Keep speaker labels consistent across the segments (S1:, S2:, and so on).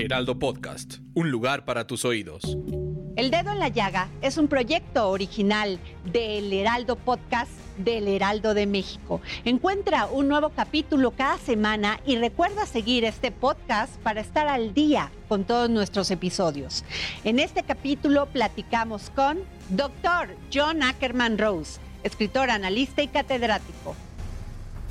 S1: Heraldo Podcast, un lugar para tus oídos.
S2: El Dedo en la Llaga es un proyecto original del Heraldo Podcast del Heraldo de México. Encuentra un nuevo capítulo cada semana y recuerda seguir este podcast para estar al día con todos nuestros episodios. En este capítulo platicamos con Dr. John Ackerman Rose, escritor, analista y catedrático.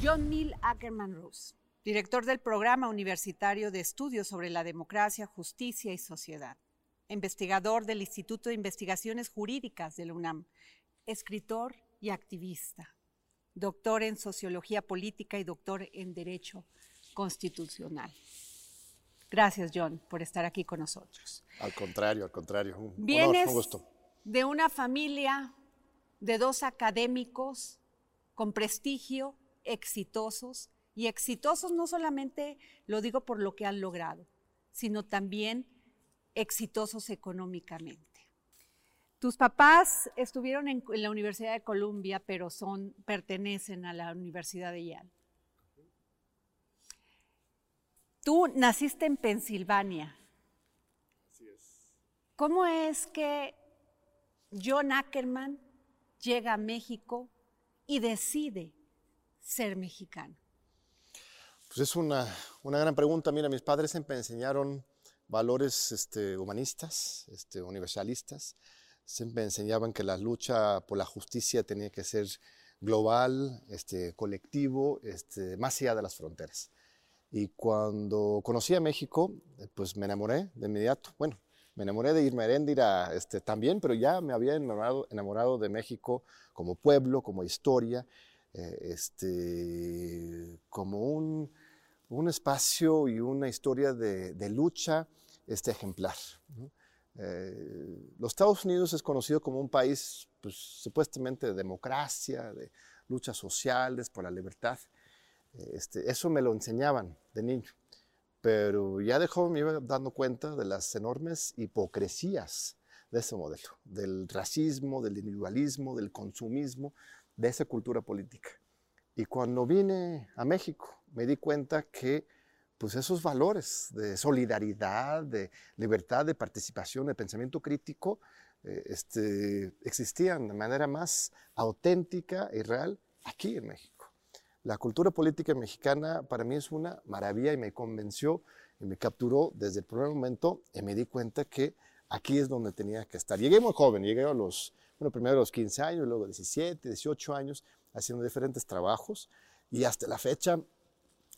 S2: John Neil Ackerman Rose, director del Programa Universitario de Estudios sobre la Democracia, Justicia y Sociedad investigador del Instituto de Investigaciones Jurídicas de la UNAM, escritor y activista, doctor en Sociología Política y doctor en Derecho Constitucional. Gracias, John, por estar aquí con nosotros.
S3: Al contrario, al contrario. Un
S2: Vienes
S3: honor, un gusto.
S2: de una familia de dos académicos con prestigio, exitosos, y exitosos no solamente lo digo por lo que han logrado, sino también exitosos económicamente. Tus papás estuvieron en, en la Universidad de Columbia, pero son, pertenecen a la Universidad de Yale. Tú naciste en Pensilvania. ¿Cómo es que John Ackerman llega a México y decide ser mexicano?
S3: Pues es una, una gran pregunta. Mira, mis padres me enseñaron valores este, humanistas, este, universalistas. Siempre enseñaban que la lucha por la justicia tenía que ser global, este, colectivo, este, más allá de las fronteras. Y cuando conocí a México, pues me enamoré de inmediato. Bueno, me enamoré de Irma Heréndira este, también, pero ya me había enamorado, enamorado de México como pueblo, como historia, eh, este, como un, un espacio y una historia de, de lucha este, ejemplar. ¿no? Eh, los Estados Unidos es conocido como un país pues, supuestamente de democracia, de luchas sociales por la libertad. Este, eso me lo enseñaban de niño, pero ya de joven me iba dando cuenta de las enormes hipocresías de ese modelo, del racismo, del individualismo, del consumismo, de esa cultura política. Y cuando vine a México me di cuenta que pues esos valores de solidaridad, de libertad, de participación, de pensamiento crítico, eh, este, existían de manera más auténtica y real aquí en México. La cultura política mexicana para mí es una maravilla y me convenció y me capturó desde el primer momento y me di cuenta que aquí es donde tenía que estar. Llegué muy joven, llegué a los, bueno, primero a los 15 años, luego 17, 18 años, haciendo diferentes trabajos y hasta la fecha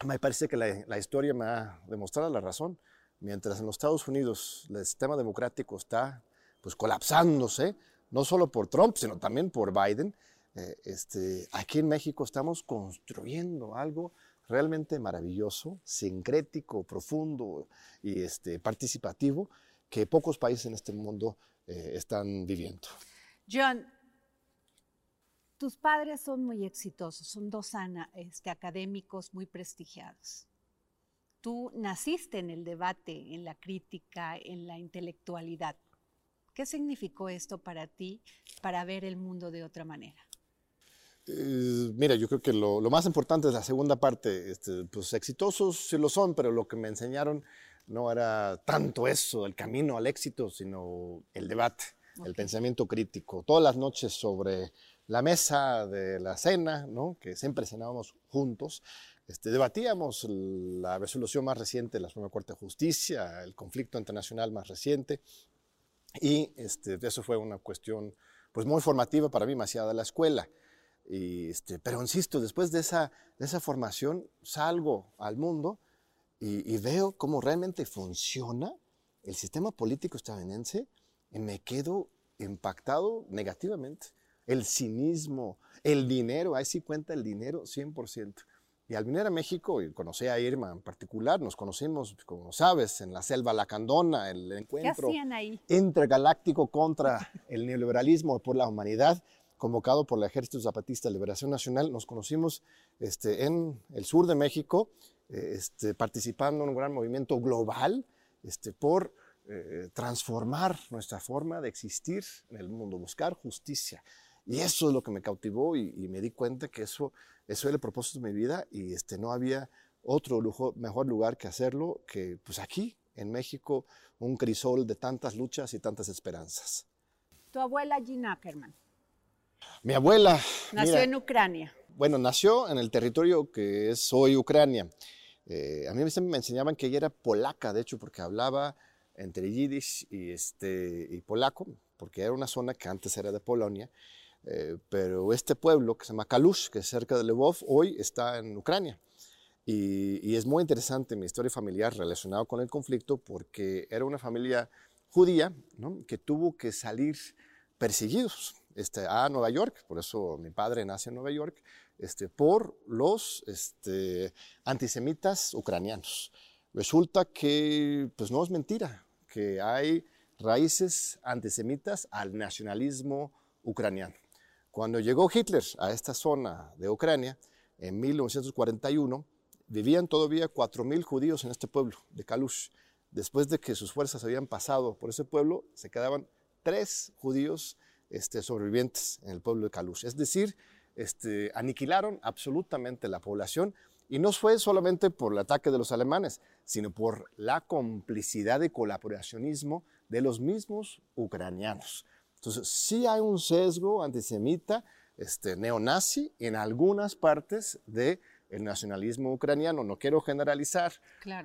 S3: me parece que la, la, historia me ha demostrado la razón. Mientras en los Estados Unidos el sistema democrático está pues colapsándose, no solo por Trump, sino también por Biden, eh, este, aquí en México estamos construyendo algo realmente maravilloso, sincrético, profundo y este, participativo que pocos países en este mundo eh, están viviendo.
S2: John, tus padres son muy exitosos, son dos ana, este, académicos muy prestigiados. Tú naciste en el debate, en la crítica, en la intelectualidad. ¿Qué significó esto para ti para ver el mundo de otra manera?
S3: Eh, mira, yo creo que lo, más importante es la segunda parte. Este, pues exitosos sí lo son, pero lo que me enseñaron no era tanto eso, el camino al éxito, sino el debate, okay. el pensamiento crítico. Todas las noches sobre la mesa de la cena, ¿no? que siempre cenábamos juntos, este, debatíamos la resolución más reciente de la Suprema Corte de Justicia, el conflicto internacional más reciente, y este, eso fue una cuestión pues, muy formativa para mí, allá de la escuela. Y, este, pero insisto, después de esa, de esa formación salgo al mundo y, y, veo cómo realmente funciona el sistema político estadounidense y me quedo impactado negativamente. El cinismo, el dinero, ahí sí cuenta el dinero 100%. Y al venir a México, y conocí a Irma en particular, nos conocimos, como sabes, en la selva lacandona, el encuentro intergaláctico contra el neoliberalismo por la humanidad, convocado por el Ejército Zapatista de Liberación Nacional. Nos conocimos este, en el sur de México, eh, este, participando en un gran movimiento global este, por eh, transformar nuestra forma de existir en el mundo, buscar justicia. Y eso es lo que me cautivó y, y me di cuenta que eso eso era el propósito de mi vida y este, no había otro lujo, mejor lugar que hacerlo que pues aquí, en México, un crisol de tantas luchas y tantas esperanzas.
S2: ¿Tu abuela Gina Ackerman?
S3: Mi abuela...
S2: Nació en Ucrania.
S3: Bueno, nació en el territorio que es hoy Ucrania. Eh, a mí me enseñaban que ella era polaca, de hecho, porque hablaba entre yiddish y, este, y polaco, porque era una zona que antes era de Polonia. Eh, pero este pueblo que se llama Kalush, que es cerca de Lvov, hoy está en Ucrania. Y, es muy interesante mi historia familiar relacionada con el conflicto porque era una familia judía que tuvo que salir perseguidos este, a Nueva York, por eso mi padre nace en Nueva York, este, por los este, antisemitas ucranianos. Resulta que, pues no es mentira, que hay raíces antisemitas al nacionalismo ucraniano. Cuando llegó Hitler a esta zona de Ucrania, en 1941, vivían todavía 4.000 judíos en este pueblo de Kalush. Después de que sus fuerzas habían pasado por ese pueblo, se quedaban tres judíos este, sobrevivientes en el pueblo de Kalush. Es decir, este, aniquilaron absolutamente la población y no fue solamente por el ataque de los alemanes, sino por la complicidad y colaboracionismo de los mismos ucranianos. Entonces, sí hay un sesgo antisemita, este, neonazi, en algunas partes del nacionalismo ucraniano. No quiero generalizar,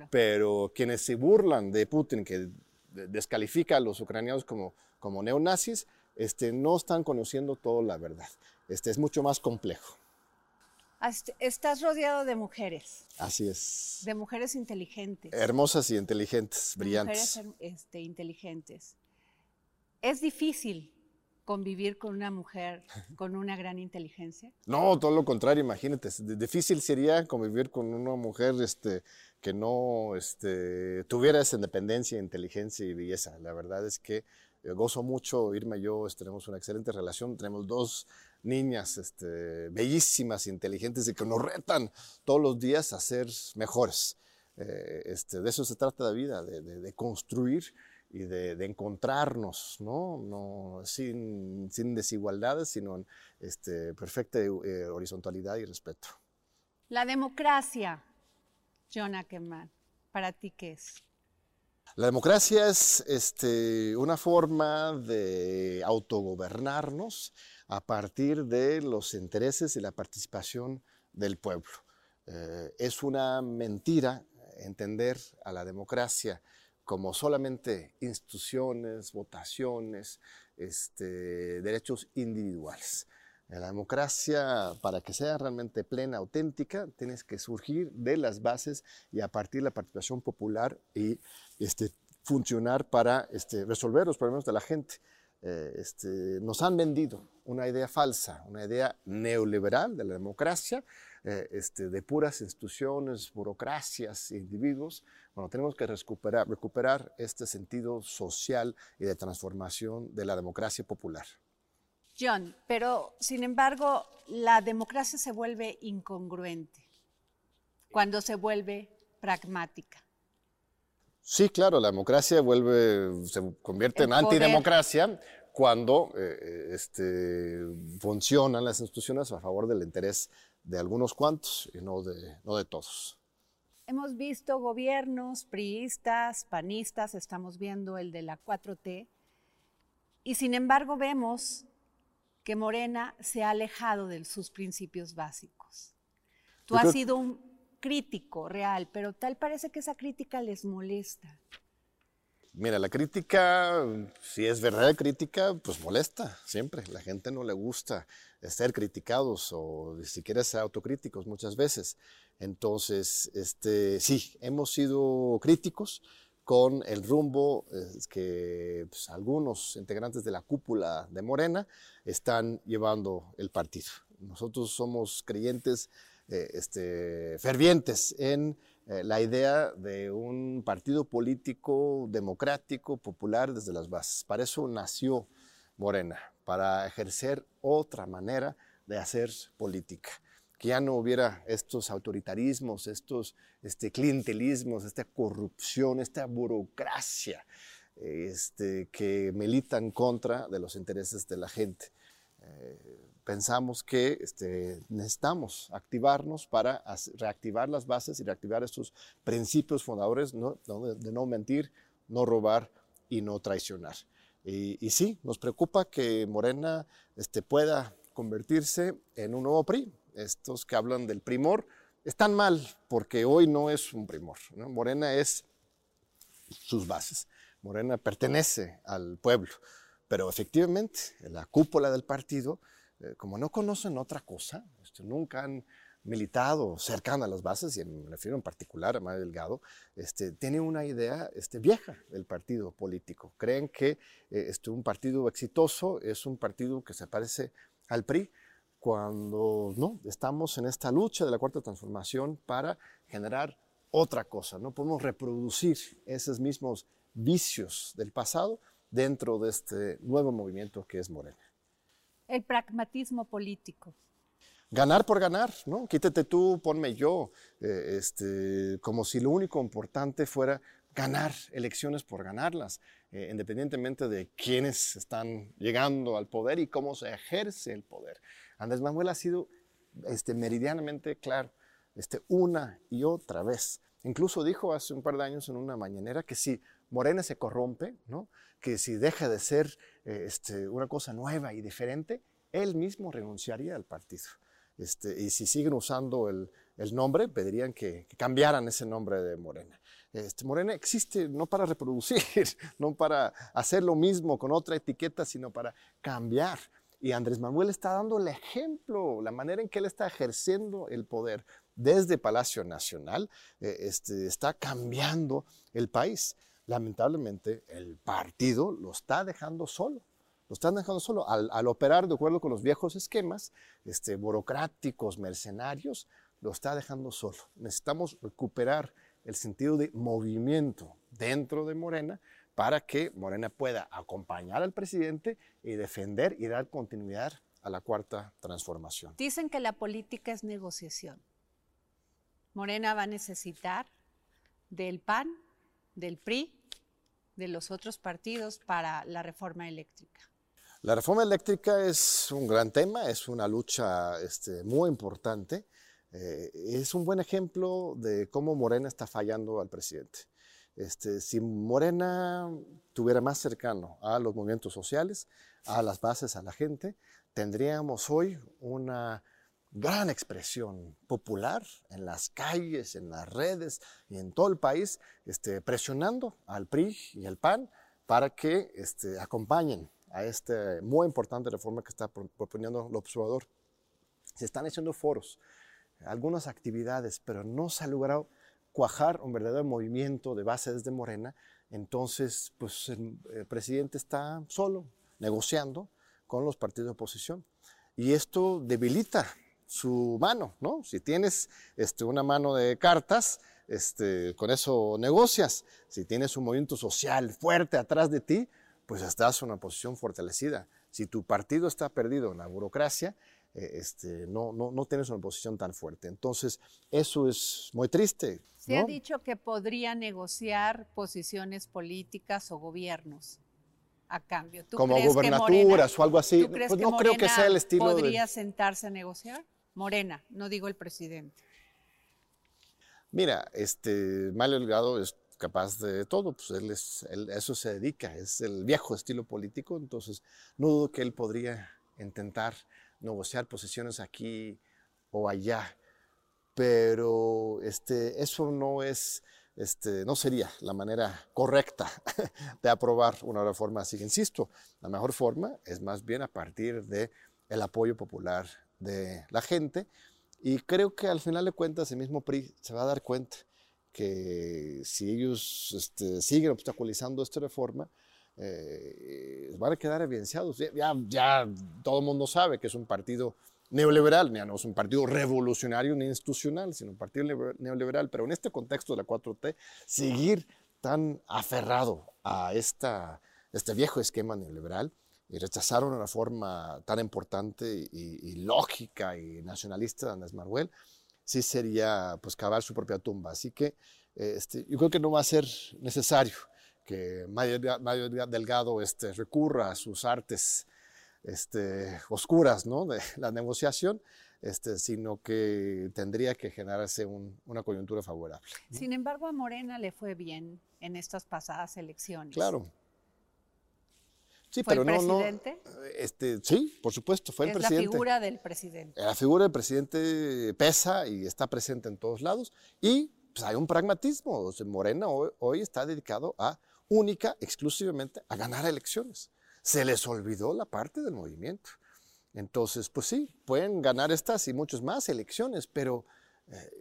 S3: pero quienes se burlan de Putin, que descalifica a los ucranianos como, como neonazis, este, no están conociendo toda la verdad. Este, es mucho más complejo.
S2: Estás rodeado de mujeres.
S3: Así es.
S2: De mujeres inteligentes.
S3: Hermosas y inteligentes, brillantes.
S2: Mujeres este, inteligentes. ¿Es difícil convivir con una mujer con una gran inteligencia?
S3: No, todo lo contrario, imagínate. Difícil sería convivir con una mujer este, que no este, tuviera esa independencia, inteligencia y belleza. La verdad es que eh, gozo mucho, Irma y yo tenemos una excelente relación, tenemos dos niñas este, bellísimas, inteligentes y que nos retan todos los días a ser mejores. Eh, este, de eso se trata la vida, de, de construir y de, encontrarnos, ¿no? no sin, sin, desigualdades, sino en este, perfecta eh, horizontalidad y respeto.
S2: La democracia, John Ackerman, ¿para ti qué es?
S3: La democracia es este, una forma de autogobernarnos a partir de los intereses y la participación del pueblo. Eh, es una mentira entender a la democracia como solamente instituciones, votaciones, este, derechos individuales. La democracia, para que sea realmente plena, auténtica, tienes que surgir de las bases y a partir de la participación popular y este, funcionar para este, resolver los problemas de la gente. Eh, este, nos han vendido una idea falsa, una idea neoliberal de la democracia, eh, este, de puras instituciones, burocracias individuos, bueno, tenemos que recuperar este sentido social y de transformación de la democracia popular.
S2: John, pero sin embargo, la democracia se vuelve incongruente cuando se vuelve pragmática.
S3: Sí, claro, la democracia vuelve, se convierte en antidemocracia cuando eh, este, funcionan las instituciones a favor del interés de algunos cuantos y no de, no de todos.
S2: Hemos visto gobiernos priistas, panistas, estamos viendo el de la 4T, y sin embargo vemos que Morena se ha alejado de sus principios básicos. Tú has sido un crítico real, pero tal parece que esa crítica les molesta.
S3: Mira, la crítica, si es verdadera crítica, pues molesta siempre. La gente no le gusta ser criticados o ni siquiera ser autocríticos muchas veces. Entonces, este, sí, hemos sido críticos con el rumbo que pues, algunos integrantes de la cúpula de Morena están llevando el partido. Nosotros somos creyentes eh, este, fervientes en eh, la idea de un partido político democrático, popular desde las bases. Para eso nació Morena, para ejercer otra manera de hacer política que ya no hubiera estos autoritarismos, estos este, clientelismos, esta corrupción, esta burocracia este, que militan contra de los intereses de la gente. Eh, pensamos que este, necesitamos activarnos para reactivar las bases y reactivar estos principios fundadores de no mentir, no robar y no traicionar. Y, y sí, nos preocupa que Morena este, pueda convertirse en un nuevo PRI, estos que hablan del primor, están mal porque hoy no es un primor. Morena es sus bases. Morena pertenece al pueblo, pero efectivamente la cúpula del partido, eh, como no conocen otra cosa, este, nunca han militado cercano a las bases, y me refiero en particular a Mario Delgado, este, tiene una idea este, vieja del partido político. Creen que eh, este, un partido exitoso es un partido que se parece al PRI, cuando no estamos en esta lucha de la cuarta transformación para generar otra cosa. No podemos reproducir esos mismos vicios del pasado dentro de este nuevo movimiento que es Morena.
S2: El pragmatismo político.
S3: Ganar por ganar, ¿no? Quítate tú, ponme yo, eh, este, como si lo único importante fuera ganar elecciones por ganarlas, eh, independientemente de quiénes están llegando al poder y cómo se ejerce el poder. Andrés Manuel ha sido este, meridianamente claro, este, una y otra vez. Incluso dijo hace un par de años en una mañanera que si Morena se corrompe, ¿no? que si deja de ser eh, este, una cosa nueva y diferente, él mismo renunciaría al partido. Este, y si siguen usando el, nombre, pedirían que, cambiaran ese nombre de Morena. Este, Morena existe no para reproducir, no para hacer lo mismo con otra etiqueta, sino para cambiar. Y Andrés Manuel está dando el ejemplo, la manera en que él está ejerciendo el poder desde Palacio Nacional, eh, está cambiando el país. Lamentablemente, el partido lo está dejando solo. Lo están dejando solo. Al, operar de acuerdo con los viejos esquemas este, burocráticos, mercenarios, lo está dejando solo. Necesitamos recuperar el sentido de movimiento dentro de Morena para que Morena pueda acompañar al presidente y defender y dar continuidad a la cuarta transformación.
S2: Dicen que la política es negociación. Morena va a necesitar del PAN, del PRI, de los otros partidos para la reforma eléctrica.
S3: La reforma eléctrica es un gran tema, es una lucha este, muy importante. Eh, es un buen ejemplo de cómo Morena está fallando al presidente. Este, si Morena tuviera más cercano a los movimientos sociales, a las bases, a la gente, tendríamos hoy una gran expresión popular en las calles, en las redes y en todo el país, este, presionando al PRI y al PAN para que este, acompañen a esta muy importante reforma que está proponiendo el observador. Se están haciendo foros, algunas actividades, pero no se ha logrado cuajar un verdadero movimiento de base desde Morena, entonces pues el, presidente está solo negociando con los partidos de oposición. Y esto debilita su mano, ¿no? Si tienes este, una mano de cartas, este, con eso negocias. Si tienes un movimiento social fuerte atrás de ti, pues estás en una posición fortalecida. Si tu partido está perdido en la burocracia, eh, este, no, no, no tienes una posición tan fuerte. Entonces, eso es muy triste.
S2: Se ha dicho que podría negociar posiciones políticas o gobiernos a cambio.
S3: ¿Tú Como gobernaturas o algo así.
S2: ¿tú crees pues no creo que sea el estilo podría sentarse a negociar? Morena, no digo el presidente.
S3: Mira, este Mario Delgado es capaz de todo, pues él es, eso se dedica, es el viejo estilo político, entonces no dudo que él podría intentar negociar posiciones aquí o allá, pero este, eso no es, este, no sería la manera correcta de aprobar una reforma así. Insisto, la mejor forma es más bien a partir de el apoyo popular de la gente y creo que al final de cuentas el mismo PRI se va a dar cuenta que si ellos este, siguen obstaculizando esta reforma, eh, van a quedar evidenciados. Ya, ya, todo el mundo sabe que es un partido neoliberal, ya no es un partido revolucionario ni institucional, sino un partido neoliberal, pero en este contexto de la 4T, seguir tan aferrado a esta, este viejo esquema neoliberal y rechazar una reforma tan importante y, lógica y nacionalista de Andrés Manuel, sí sería pues cavar su propia tumba. Así que este, yo creo que no va a ser necesario que Mario, Delgado este, recurra a sus artes este, oscuras ¿no? de la negociación, este, sino que tendría que generarse una coyuntura favorable.
S2: Sin embargo, a Morena le fue bien en estas pasadas elecciones.
S3: Claro.
S2: Sí, ¿Fue pero el no, presidente?
S3: este, sí, por supuesto, fue el presidente.
S2: la figura del presidente.
S3: La figura del presidente pesa y está presente en todos lados. Y pues, hay un pragmatismo. Morena hoy está dedicado a única, exclusivamente, a ganar elecciones se les olvidó la parte del movimiento. Entonces, pues sí, pueden ganar estas y muchas más elecciones, pero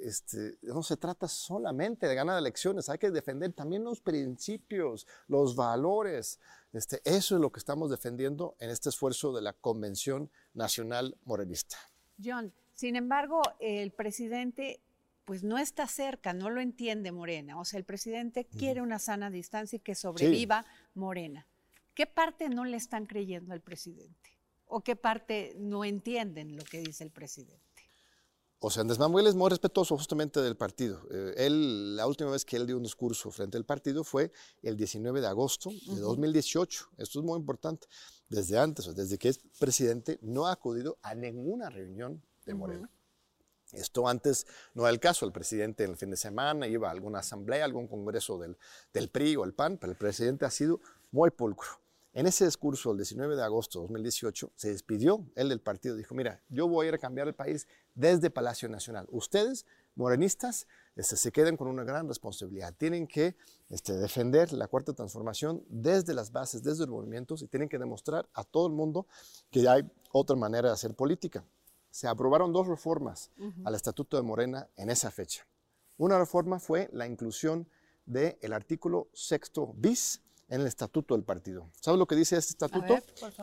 S3: este, no se trata solamente de ganar elecciones, hay que defender también los principios, los valores. Este, eso es lo que estamos defendiendo en este esfuerzo de la Convención Nacional Morenista.
S2: John, sin embargo, el presidente pues no está cerca, no lo entiende Morena. O sea, el presidente quiere una sana distancia y que sobreviva Morena. ¿Qué parte no le están creyendo al presidente? ¿O qué parte no entienden lo que dice el presidente?
S3: O sea, Andrés Manuel es muy respetuoso justamente del partido. Eh, él, la última vez que él dio un discurso frente al partido fue el 19 de agosto de 2018. Esto es muy importante. Desde antes, desde que es presidente, no ha acudido a ninguna reunión de Morena. Esto antes no era el caso. El presidente en el fin de semana iba a alguna asamblea, algún congreso del, del PRI o el PAN, pero el presidente ha sido muy pulcro. En ese discurso, el 19 de agosto de 2018, se despidió él del partido. Dijo, mira, yo voy a ir a cambiar el país desde Palacio Nacional. Ustedes, morenistas, este, se quedan con una gran responsabilidad. Tienen que este, defender la cuarta transformación desde las bases, desde los movimientos, y tienen que demostrar a todo el mundo que hay otra manera de hacer política. Se aprobaron dos reformas al Estatuto de Morena en esa fecha. Una reforma fue la inclusión del artículo sexto bis en el estatuto del partido. ¿Sabes lo que dice este estatuto?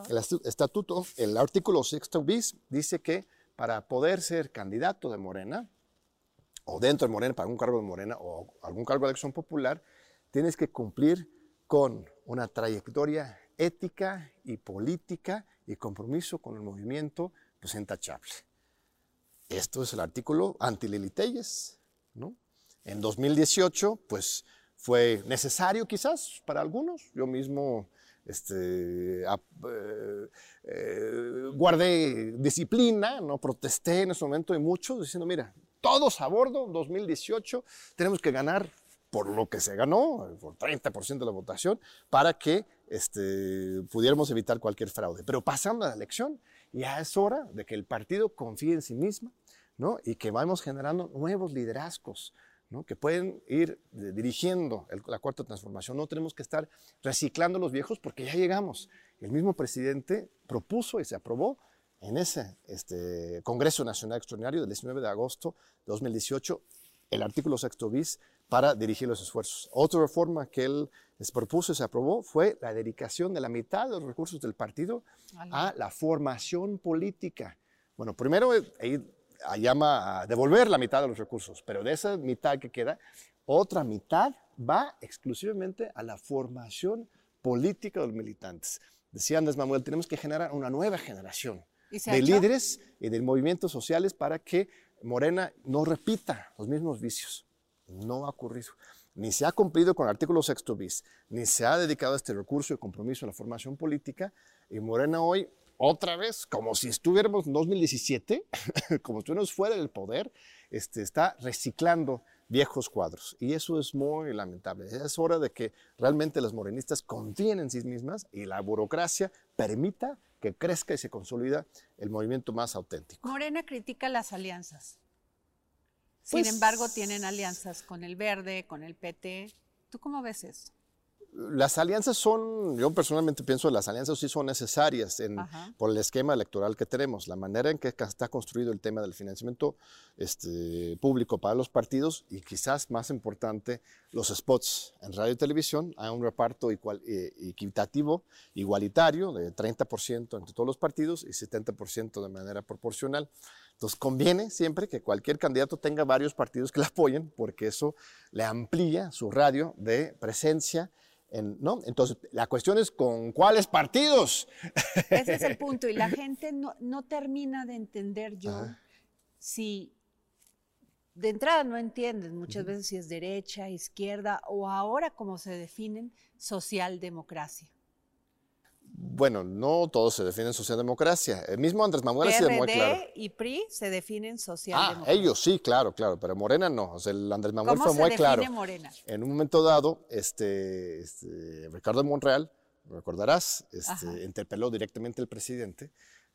S3: el estatuto, el artículo sexto bis, dice que para poder ser candidato de Morena, o dentro de Morena, para algún cargo de Morena, o algún cargo de elección popular, tienes que cumplir con una trayectoria ética y política y compromiso con el movimiento pues. Esto es el artículo anti Telles, ¿no? En 2018, pues fue necesario quizás para algunos. Yo mismo este, eh, eh, guardé disciplina, no protesté en ese momento de muchos diciendo, mira, todos a bordo, 2018, tenemos que ganar por lo que se ganó, por 30% de la votación, para que este, pudiéramos evitar cualquier fraude. Pero pasando a la elección, ya es hora de que el partido confíe en sí misma ¿no? y que vamos generando nuevos liderazgos, que pueden ir dirigiendo la cuarta transformación. No tenemos que estar reciclando los viejos porque ya llegamos. El mismo presidente propuso y se aprobó en ese este, Congreso Nacional Extraordinario del 19 de agosto de 2018 el artículo sexto bis para dirigir los esfuerzos. Otra reforma que él les propuso y se aprobó fue la dedicación de la mitad de los recursos del partido a la formación política. Bueno, primero llama a devolver la mitad de los recursos, pero de esa mitad que queda, otra mitad va exclusivamente a la formación política de los militantes. Decía Andrés Manuel, tenemos que generar una nueva generación de líderes y de movimientos sociales para que Morena no repita los mismos vicios. No ha ocurrido. Ni se ha cumplido con el artículo sexto bis, ni se ha dedicado a este recurso y compromiso en la formación política. Y Morena hoy otra vez, como si estuviéramos en 2017, como si estuviéramos fuera del poder, este, está reciclando viejos cuadros. Y eso es muy lamentable. Es hora de que realmente las morenistas confíen en sí mismas y la burocracia permita que crezca y se consolida el movimiento más auténtico.
S2: Morena critica las alianzas. Sin pues embargo, tienen alianzas con el Verde, con el PT. ¿Tú cómo ves eso?
S3: Las alianzas son, yo personalmente pienso que las alianzas sí son necesarias en, por el esquema electoral que tenemos, la manera en que está construido el tema del financiamiento este, público para los partidos y quizás más importante, los spots en radio y televisión. Hay un reparto igual, eh, equitativo, igualitario, de 30% entre todos los partidos y 70% de manera proporcional. Entonces conviene siempre que cualquier candidato tenga varios partidos que le apoyen porque eso le amplía su radio de presencia ¿no? Entonces, la cuestión es con cuáles partidos.
S2: Ese es el punto. Y la gente no, no termina de entender yo si de entrada no entienden muchas veces si es derecha, izquierda o ahora como se definen socialdemocracia.
S3: Bueno, no todos se definen socialdemocracia. El mismo Andrés Manuel ha sido muy claro.
S2: y PRI se definen socialdemocracia.
S3: Ah, ellos sí, claro, claro, pero Morena no. O sea, el Andrés Manuel fue muy claro.
S2: Morena?
S3: En un momento dado, este, este Ricardo Monreal, recordarás, este, interpeló directamente al presidente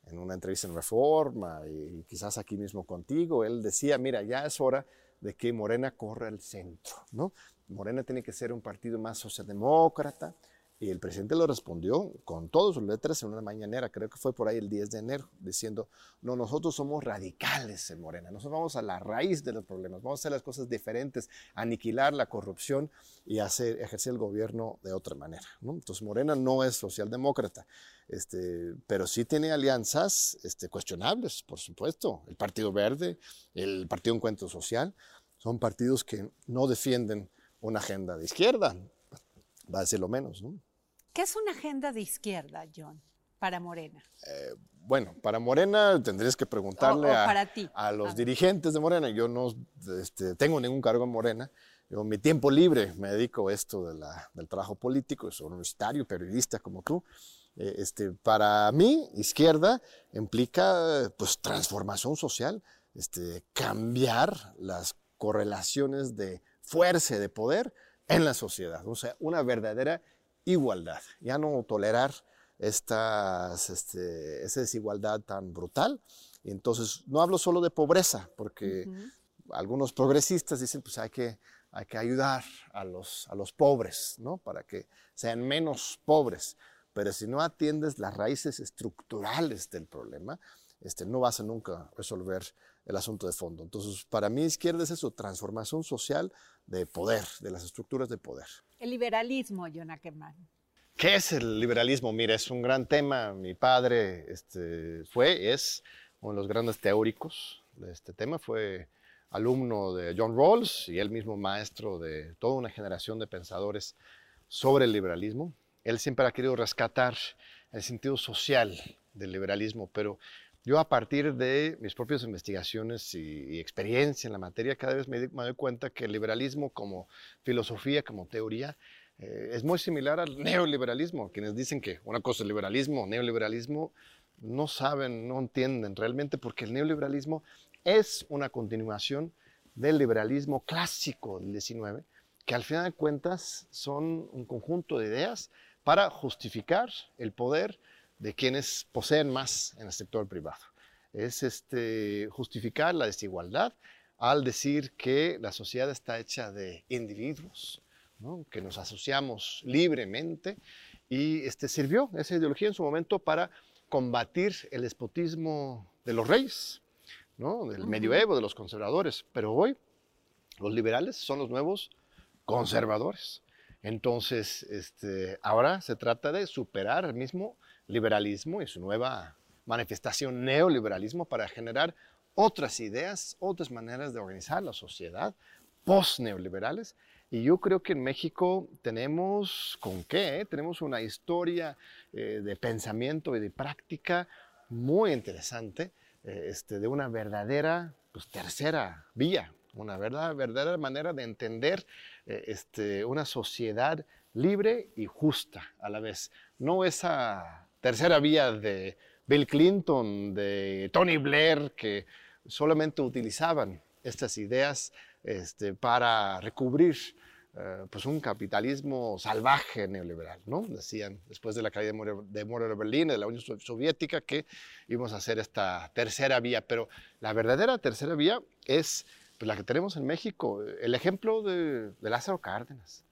S3: en una entrevista en Reforma y quizás aquí mismo contigo. Él decía, mira, ya es hora de que Morena corra al centro, ¿no? Morena tiene que ser un partido más socialdemócrata, y el presidente lo respondió con todas sus letras en una mañanera, creo que fue por ahí el 10 de enero, diciendo, no, nosotros somos radicales en Morena, nosotros vamos a la raíz de los problemas, vamos a hacer las cosas diferentes, aniquilar la corrupción y hacer, ejercer el gobierno de otra manera. Entonces Morena no es socialdemócrata, este, pero sí tiene alianzas este, cuestionables, por supuesto. El Partido Verde, el Partido Encuentro Social, son partidos que no defienden una agenda de izquierda, va a decir lo menos. ¿no?
S2: ¿Qué es una agenda de izquierda, John, para Morena?
S3: Eh, bueno, para Morena tendrías que preguntarle a, los ah. dirigentes de Morena. Yo no este, tengo ningún cargo en Morena. Yo, mi tiempo libre me dedico a esto del trabajo político, soy universitario, periodista como tú. Eh, este, para mí, izquierda implica pues, transformación social, este, cambiar las correlaciones de fuerza y de poder en la sociedad. O sea, una verdadera igualdad, ya no tolerar estas, este, esa desigualdad tan brutal. Y entonces, no hablo solo de pobreza, porque algunos progresistas dicen, pues hay que, hay que ayudar a los, a los pobres, ¿no? Para que sean menos pobres. Pero si no atiendes las raíces estructurales del problema, este, no vas a nunca resolver el asunto de fondo. Entonces, para mí, izquierda es eso, transformación social de poder, de las estructuras de poder.
S2: El liberalismo, John Ackerman.
S3: ¿Qué es el liberalismo? Mira, es un gran tema. Mi padre este, fue, es uno de los grandes teóricos de este tema. Fue alumno de John Rawls y él mismo maestro de toda una generación de pensadores sobre el liberalismo. Él siempre ha querido rescatar el sentido social del liberalismo, pero yo a partir de mis propias investigaciones y, experiencia en la materia, cada vez me, doy cuenta que el liberalismo como filosofía, como teoría, eh, es muy similar al neoliberalismo. Quienes dicen que una cosa es liberalismo, neoliberalismo, no saben, no entienden realmente porque el neoliberalismo es una continuación del liberalismo clásico del 19, que al final de cuentas son un conjunto de ideas para justificar el poder de quienes poseen más en el sector privado. Es este, justificar la desigualdad al decir que la sociedad está hecha de individuos, que nos asociamos libremente y este, sirvió esa ideología en su momento para combatir el despotismo de los reyes, ¿no? del medioevo, de los conservadores. Pero hoy los liberales son los nuevos conservadores. Entonces, este, ahora se trata de superar el mismo liberalismo y su nueva manifestación neoliberalismo para generar otras ideas, otras maneras de organizar la sociedad post-neoliberales. Y yo creo que en México tenemos, ¿con qué? Tenemos una historia eh, de pensamiento y de práctica muy interesante, eh, este, de una verdadera pues, tercera vía, una verdad, verdadera manera de entender eh, este, una sociedad libre y justa a la vez. No esa tercera vía de Bill Clinton, de Tony Blair, que solamente utilizaban estas ideas este, para recubrir eh, pues un capitalismo salvaje neoliberal, ¿no? Decían después de la caída de Muro de Berlín, de la Unión Soviética, que íbamos a hacer esta tercera vía, pero la verdadera tercera vía es pues, la que tenemos en México, el ejemplo de, de Lázaro Cárdenas,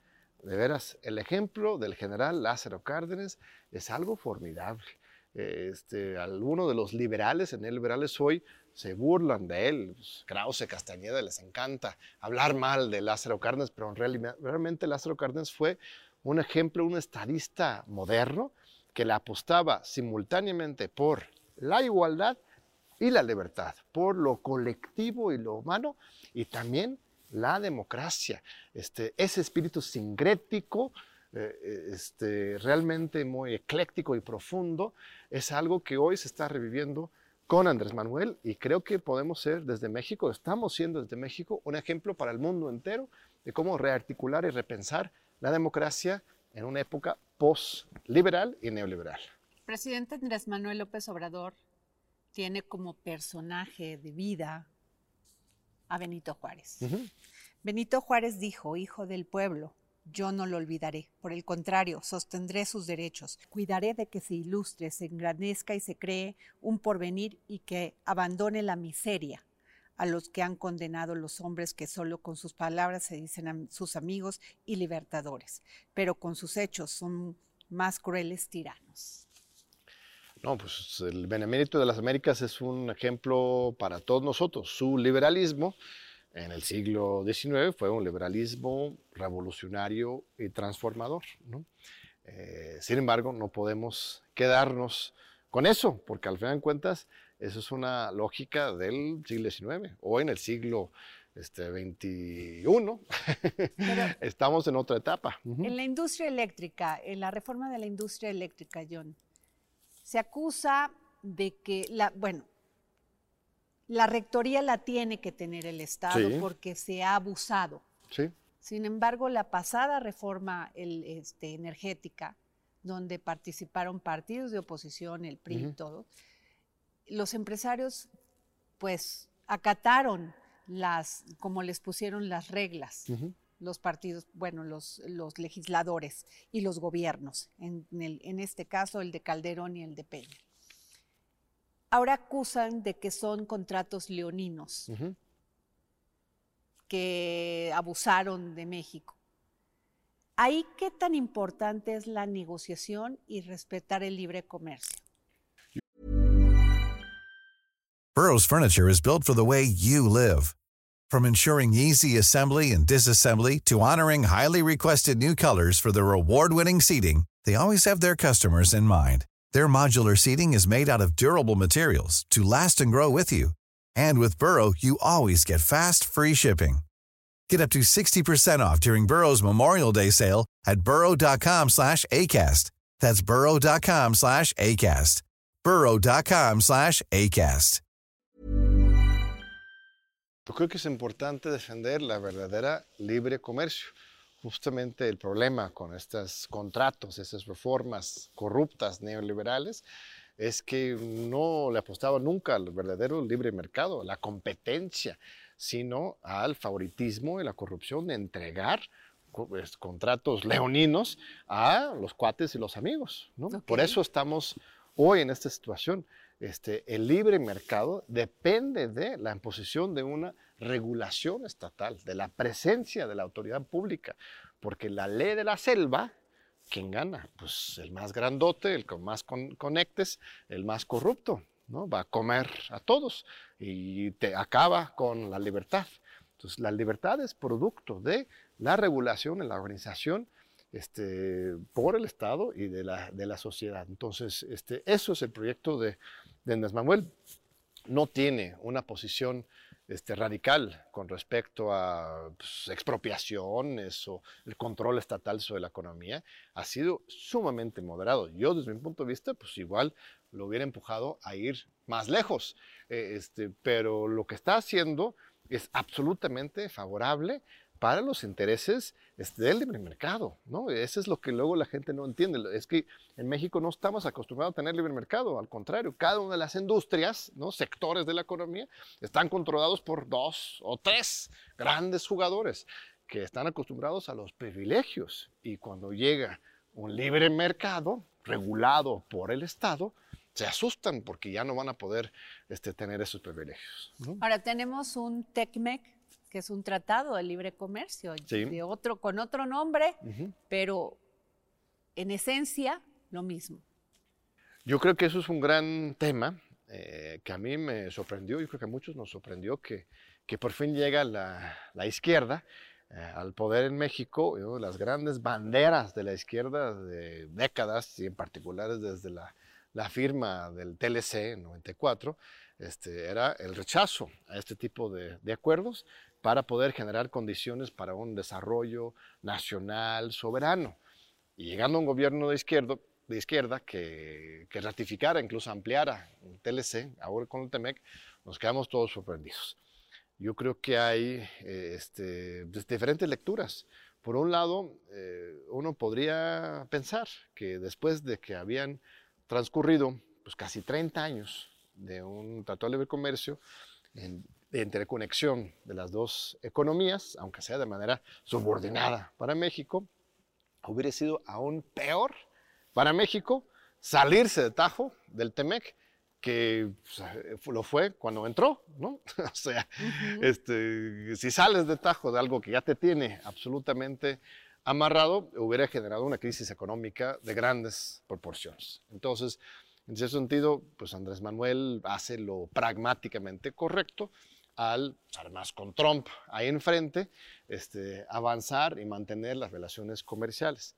S3: de veras, el ejemplo del general Lázaro Cárdenas es algo formidable. Este, algunos de los liberales, en el liberales hoy, se burlan de él. Pues, Krause, Castañeda les encanta hablar mal de Lázaro Cárdenas, pero en realidad, realmente Lázaro Cárdenas fue un ejemplo, un estadista moderno que le apostaba simultáneamente por la igualdad y la libertad, por lo colectivo y lo humano, y también la democracia, este, ese espíritu sincrético, eh, este, realmente muy ecléctico y profundo, es algo que hoy se está reviviendo con Andrés Manuel y creo que podemos ser desde México, estamos siendo desde México un ejemplo para el mundo entero de cómo rearticular y repensar la democracia en una época post-liberal y neoliberal.
S2: Presidente Andrés Manuel López Obrador tiene como personaje de vida a Benito Juárez. Benito Juárez dijo, hijo del pueblo, yo no lo olvidaré. Por el contrario, sostendré sus derechos. Cuidaré de que se ilustre, se engrandezca y se cree un porvenir y que abandone la miseria a los que han condenado los hombres que solo con sus palabras se dicen sus amigos y libertadores, pero con sus hechos son más crueles tiranos.
S3: No, pues el Benemérito de las Américas es un ejemplo para todos nosotros. Su liberalismo en el siglo XIX fue un liberalismo revolucionario y transformador. Eh, sin embargo, no podemos quedarnos con eso, porque al final de cuentas, eso es una lógica del siglo XIX. Hoy en el siglo este, XXI estamos en otra etapa.
S2: En la industria eléctrica, en la reforma de la industria eléctrica, John, se acusa de que, la, bueno, la rectoría la tiene que tener el Estado porque se ha abusado.
S3: Sí.
S2: Sin embargo, la pasada reforma este, energética, donde participaron partidos de oposición, el PRI y todo, los empresarios pues acataron las, como les pusieron las reglas los partidos, bueno, los, los legisladores y los gobiernos, en, el, en, este caso el de Calderón y el de Peña. Ahora acusan de que son contratos leoninos, que abusaron de México. ¿Ahí qué tan importante es la negociación y respetar el libre comercio?
S4: Burroughs Furniture is built for the way you live. From ensuring easy assembly and disassembly to honoring highly requested new colors for their award-winning seating, they always have their customers in mind. Their modular seating is made out of durable materials to last and grow with you. And with Burrow, you always get fast, free shipping. Get up to 60% off during Burrow's Memorial Day sale at burrow.com slash ACAST. That's burrow.com slash ACAST. burrow.com slash ACAST.
S3: Yo creo que es importante defender la verdadera libre comercio. Justamente el problema con estos contratos, esas reformas corruptas neoliberales, es que no le apostaba nunca al verdadero libre mercado, la competencia, sino al favoritismo y la corrupción de entregar pues, contratos leoninos a los cuates y los amigos. Por eso estamos hoy en esta situación. Este, el libre mercado depende de la imposición de una regulación estatal, de la presencia de la autoridad pública, porque la ley de la selva, ¿quién gana? Pues el más grandote, el con más conectes, el más corrupto, ¿no? Va a comer a todos y te acaba con la libertad. Entonces, la libertad es producto de la regulación en la organización este, por el Estado y de la, de la sociedad. Entonces, este, eso es el proyecto de, de Andrés Manuel. No tiene una posición este, radical con respecto a pues, expropiaciones o el control estatal sobre la economía. Ha sido sumamente moderado. Yo, desde mi punto de vista, pues igual lo hubiera empujado a ir más lejos. Eh, este, pero lo que está haciendo es absolutamente favorable para los intereses este, del libre mercado, ¿no? Eso es lo que luego la gente no entiende. Es que en México no estamos acostumbrados a tener libre mercado, al contrario, cada una de las industrias, ¿no? Sectores de la economía están controlados por dos o tres grandes jugadores que están acostumbrados a los privilegios y cuando llega un libre mercado regulado por el Estado, se asustan porque ya no van a poder este, tener esos privilegios.
S2: Ahora tenemos un TECMEC que es un tratado de libre comercio,
S3: Sí.
S2: de otro, con otro nombre,
S3: Ujú.
S2: pero en esencia lo mismo.
S3: Yo creo que eso es un gran tema eh, que a mí me sorprendió, yo creo que a muchos nos sorprendió que, que por fin llega la, la izquierda eh, al poder en México, de las grandes banderas de la izquierda de décadas, y en particular desde la, la firma del TLC en 94, este, era el rechazo a este tipo de, de acuerdos para poder generar condiciones para un desarrollo nacional soberano. Y llegando a un gobierno de de izquierda que, que ratificara, incluso ampliara el TLC, ahora con el TEMEC, nos quedamos todos sorprendidos. Yo creo que hay eh, este, diferentes lecturas. Por un lado, eh, uno podría pensar que después de que habían transcurrido pues, casi 30 años de un tratado de libre comercio, en, de interconexión de las dos economías, aunque sea de manera subordinada para México, hubiera sido aún peor para México salirse de tajo del TEMEC, que lo fue cuando entró, ¿no? o sea, este, si sales de tajo de algo que ya te tiene absolutamente amarrado, hubiera generado una crisis económica de grandes proporciones. Entonces, en ese sentido, pues Andrés Manuel hace lo pragmáticamente correcto al, además con Trump ahí enfrente, este, avanzar y mantener las relaciones comerciales.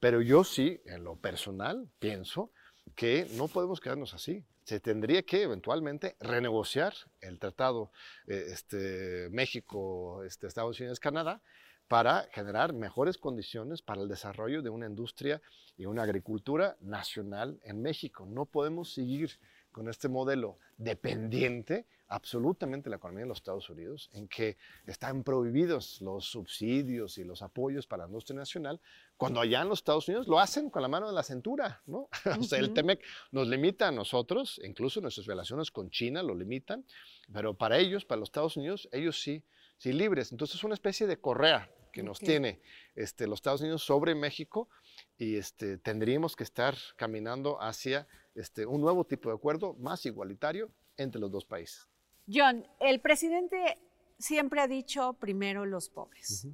S3: Pero yo sí, en lo personal, pienso que no podemos quedarnos así. Se tendría que eventualmente renegociar el tratado eh, este, México, este, Estados Unidos, Canadá, para generar mejores condiciones para el desarrollo de una industria y una agricultura nacional en México. No podemos seguir con este modelo dependiente absolutamente de la economía de los Estados Unidos, en que están prohibidos los subsidios y los apoyos para la industria nacional, cuando allá en los Estados Unidos lo hacen con la mano de la cintura, ¿no? o sea, el TEMEC nos limita a nosotros, incluso nuestras relaciones con China lo limitan, pero para ellos, para los Estados Unidos, ellos sí, sí libres. Entonces es una especie de correa que nos
S2: Ok.
S3: tiene este, los Estados Unidos sobre México y este, tendríamos que estar caminando hacia este, un nuevo tipo de acuerdo más igualitario entre los dos países.
S2: John, el presidente siempre ha dicho primero los pobres.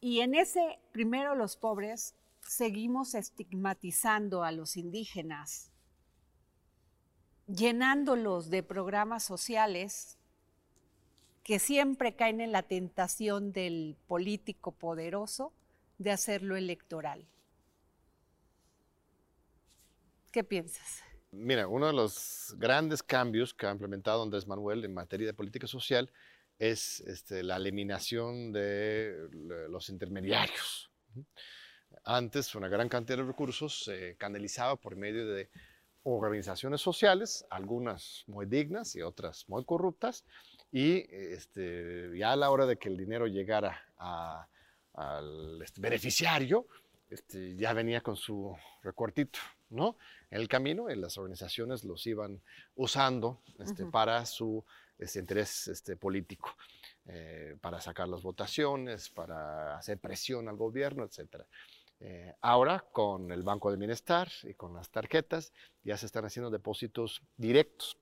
S2: Y en ese primero los pobres seguimos estigmatizando a los indígenas, llenándolos de programas sociales que siempre caen en la tentación del político poderoso de hacerlo electoral. ¿Qué piensas?
S3: Mira, uno de los grandes cambios que ha implementado Andrés Manuel en materia de política social es este, la eliminación de los intermediarios. Antes, una gran cantidad de recursos se canalizaba por medio de organizaciones sociales, algunas muy dignas y otras muy corruptas, y este, ya a la hora de que el dinero llegara a- al este, beneficiario, este, ya venía con su recortito, ¿no? En el camino, y las organizaciones los iban usando este, para su este, interés este, político, eh, para sacar las votaciones, para hacer presión al gobierno, etc. ahora, con el Banco de Bienestar y con las tarjetas, ya se están haciendo depósitos directos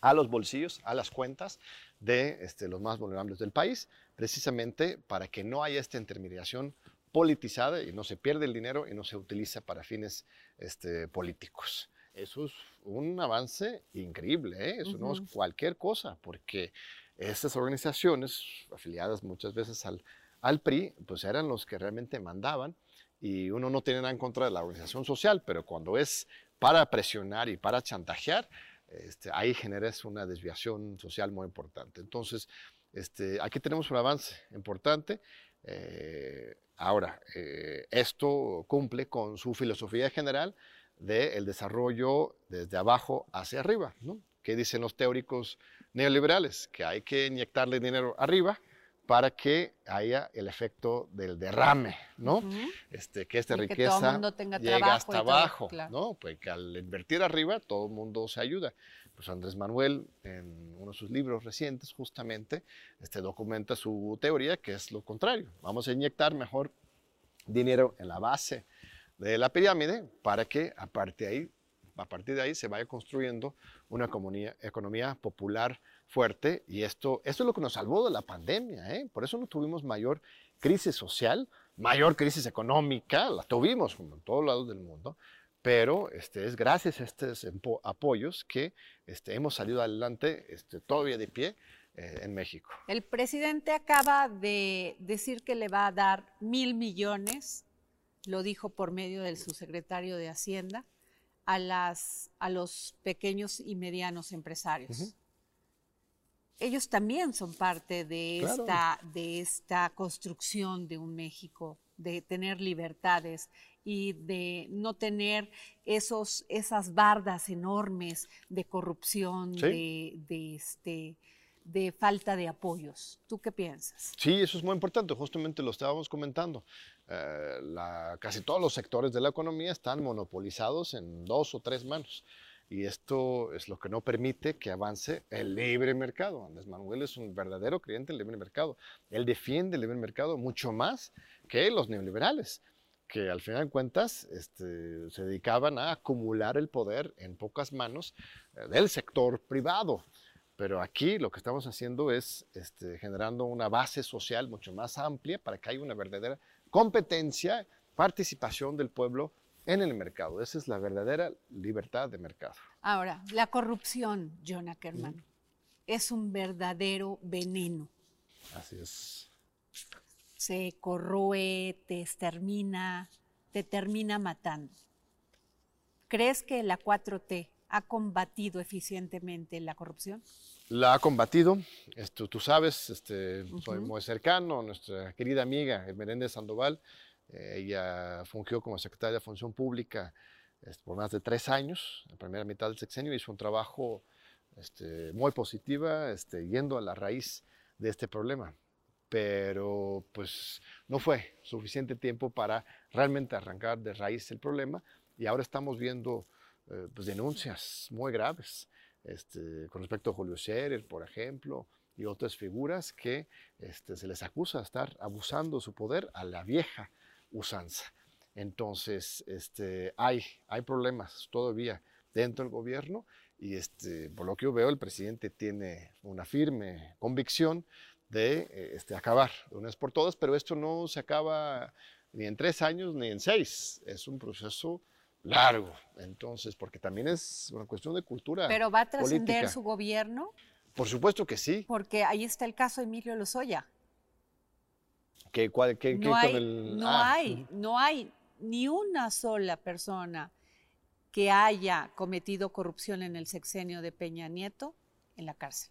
S3: a los bolsillos, a las cuentas de este, los más vulnerables del país, precisamente para que no haya esta intermediación politizada y no se pierde el dinero y no se utiliza para fines este, políticos. Eso es un avance increíble, ¿eh? eso no es cualquier cosa, porque estas organizaciones, afiliadas muchas veces al, al PRI, pues eran los que realmente mandaban y uno no tiene nada en contra de la organización social, pero cuando es para presionar y para chantajear, este, ahí generas una desviación social muy importante. Entonces, este, aquí tenemos un avance importante. Eh, ahora, eh, esto cumple con su filosofía general del desarrollo desde abajo hacia arriba. ¿no? ¿Qué dicen los teóricos neoliberales? Que hay que inyectarle dinero arriba para que haya el efecto del derrame, ¿no?
S2: Ujú.
S3: este, que esta
S2: Y que todo
S3: riqueza
S2: mundo tenga trabajo
S3: hasta
S2: y todo,
S3: abajo,
S2: claro.
S3: ¿no? Pues que al invertir arriba todo el mundo se ayuda. Pues Andrés Manuel, en uno de sus libros recientes, justamente, este, documenta su teoría, que es lo contrario. Vamos a inyectar mejor dinero en la base de la pirámide para que a partir de ahí, a partir de ahí se vaya construyendo una comunidad- economía popular fuerte y esto, esto es lo que nos salvó de la pandemia. ¿eh? Por eso no tuvimos mayor crisis social, mayor crisis económica, la tuvimos como en todos lados del mundo, pero este, es gracias a estos apoyos que este, hemos salido adelante este, todavía de pie eh, en México.
S2: El presidente acaba de decir que le va a dar mil millones, lo dijo por medio del subsecretario de Hacienda, a, las, a los pequeños y medianos empresarios. Ellos también son parte de, esta, de esta construcción de un México, de tener libertades y de no tener esos, esas bardas enormes de corrupción, de, de, este, de falta de apoyos. ¿Tú qué piensas?
S3: Sí, eso es muy importante, justamente lo estábamos comentando. Eh, la, casi todos los sectores de la economía están monopolizados en dos o tres manos. Y esto es lo que no permite que avance el libre mercado. Andrés Manuel es un verdadero creyente del libre mercado. Él defiende el libre mercado mucho más que los neoliberales, que al final de cuentas este, se dedicaban a acumular el poder en pocas manos eh, del sector privado. Pero aquí lo que estamos haciendo es este, generando una base social mucho más amplia para que haya una verdadera competencia, participación del pueblo en el mercado. Esa es la verdadera libertad de mercado.
S2: Ahora, la corrupción, John Ackerman, es un verdadero veneno.
S3: Así es.
S2: Se corroe, te extermina, te termina matando. ¿Crees que la 4T ha combatido eficientemente la corrupción?
S3: La ha combatido, esto, tú sabes, este, soy muy cercano, nuestra querida amiga Menéndez Sandoval, eh, ella fungió como secretaria de Función Pública este, por más de tres años, en la primera mitad del sexenio, hizo un trabajo este, muy positiva, este, yendo a la raíz de este problema. Pero pues no fue suficiente tiempo para realmente arrancar de raíz el problema y ahora estamos viendo eh, pues, denuncias muy graves este, con respecto a Julio Scherer, por ejemplo, y otras figuras que este, se les acusa de estar abusando su poder a la vieja usanza. Entonces, este, hay, hay problemas todavía dentro del gobierno y este, por lo que yo veo, el presidente tiene una firme convicción de eh, este, acabar de una vez por todas, pero esto no se acaba ni en tres años ni en seis. Es un proceso largo. Entonces, porque también es una cuestión de cultura.
S2: ¿Pero va a trascender su gobierno?
S3: Por supuesto que sí.
S2: Porque ahí está el caso de Emilio Lozoya.
S3: ¿Qué, cuál, qué,
S2: no, hay, no ah. hay, no hay ni una sola persona que haya cometido corrupción en el sexenio de Peña Nieto en la cárcel.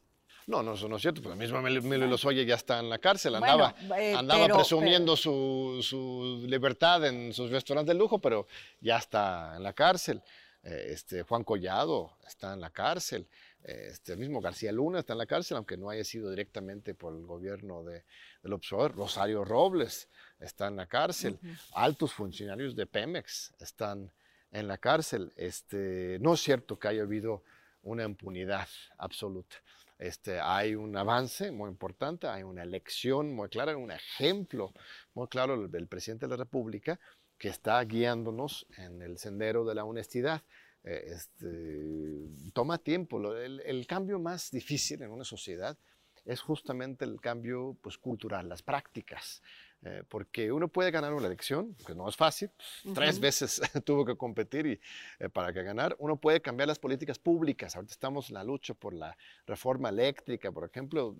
S3: No, no, eso no es cierto, porque mismo Emilio Lozoya ya está en la cárcel, andaba, eh, andaba presumiendo Su, su, libertad en sus restaurantes de lujo, pero ya está en la cárcel. Eh, este, Juan Collado está en la cárcel, eh, este, el mismo García Luna está en la cárcel, aunque no haya sido directamente por el gobierno de, del observador. Rosario Robles está en la cárcel, altos funcionarios de Pemex están en la cárcel. Este, no es cierto que haya habido una impunidad absoluta. Este, hay un avance muy importante, hay una elección muy clara, un ejemplo muy claro del presidente de la República que está guiándonos en el sendero de la honestidad. Eh, este, toma tiempo. El, el, cambio más difícil en una sociedad es justamente el cambio pues, cultural, las prácticas. Eh, porque uno puede ganar una elección, que no es fácil, tres veces tuvo que competir y, eh, para que ganar. Uno puede cambiar las políticas públicas. Ahorita estamos en la lucha por la reforma eléctrica, por ejemplo,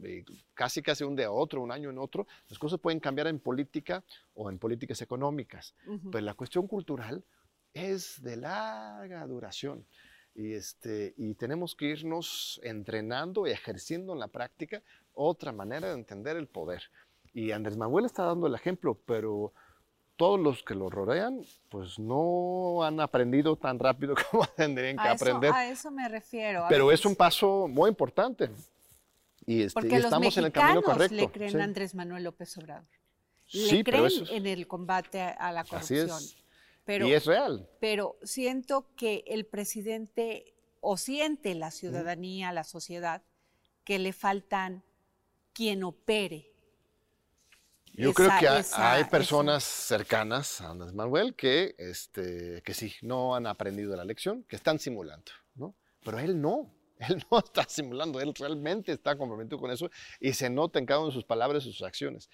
S3: casi casi un día a otro, un año en otro. Las cosas pueden cambiar en política o en políticas económicas, pero la cuestión cultural es de larga duración. Y, este, y tenemos que irnos entrenando y ejerciendo en la práctica otra manera de entender el poder. Y Andrés Manuel está dando el ejemplo, pero todos los que lo rodean, pues no han aprendido tan rápido como tendrían que aprender.
S2: A eso me refiero.
S3: Pero es un paso muy importante. Y, este,
S2: Porque
S3: estamos en el camino correcto.
S2: le creen a Andrés Manuel López Obrador. Le creen en el combate a la corrupción.
S3: Así es. Pero, y es real.
S2: Pero siento que el presidente o siente la ciudadanía, la sociedad, que le faltan quien opere
S3: yo creo que hay, personas cercanas a Andrés Manuel que, este, que sí, no han aprendido la lección, que están simulando, ¿no? Pero él no, Él no está simulando, él realmente está comprometido con eso y se nota en cada una de sus palabras y sus acciones.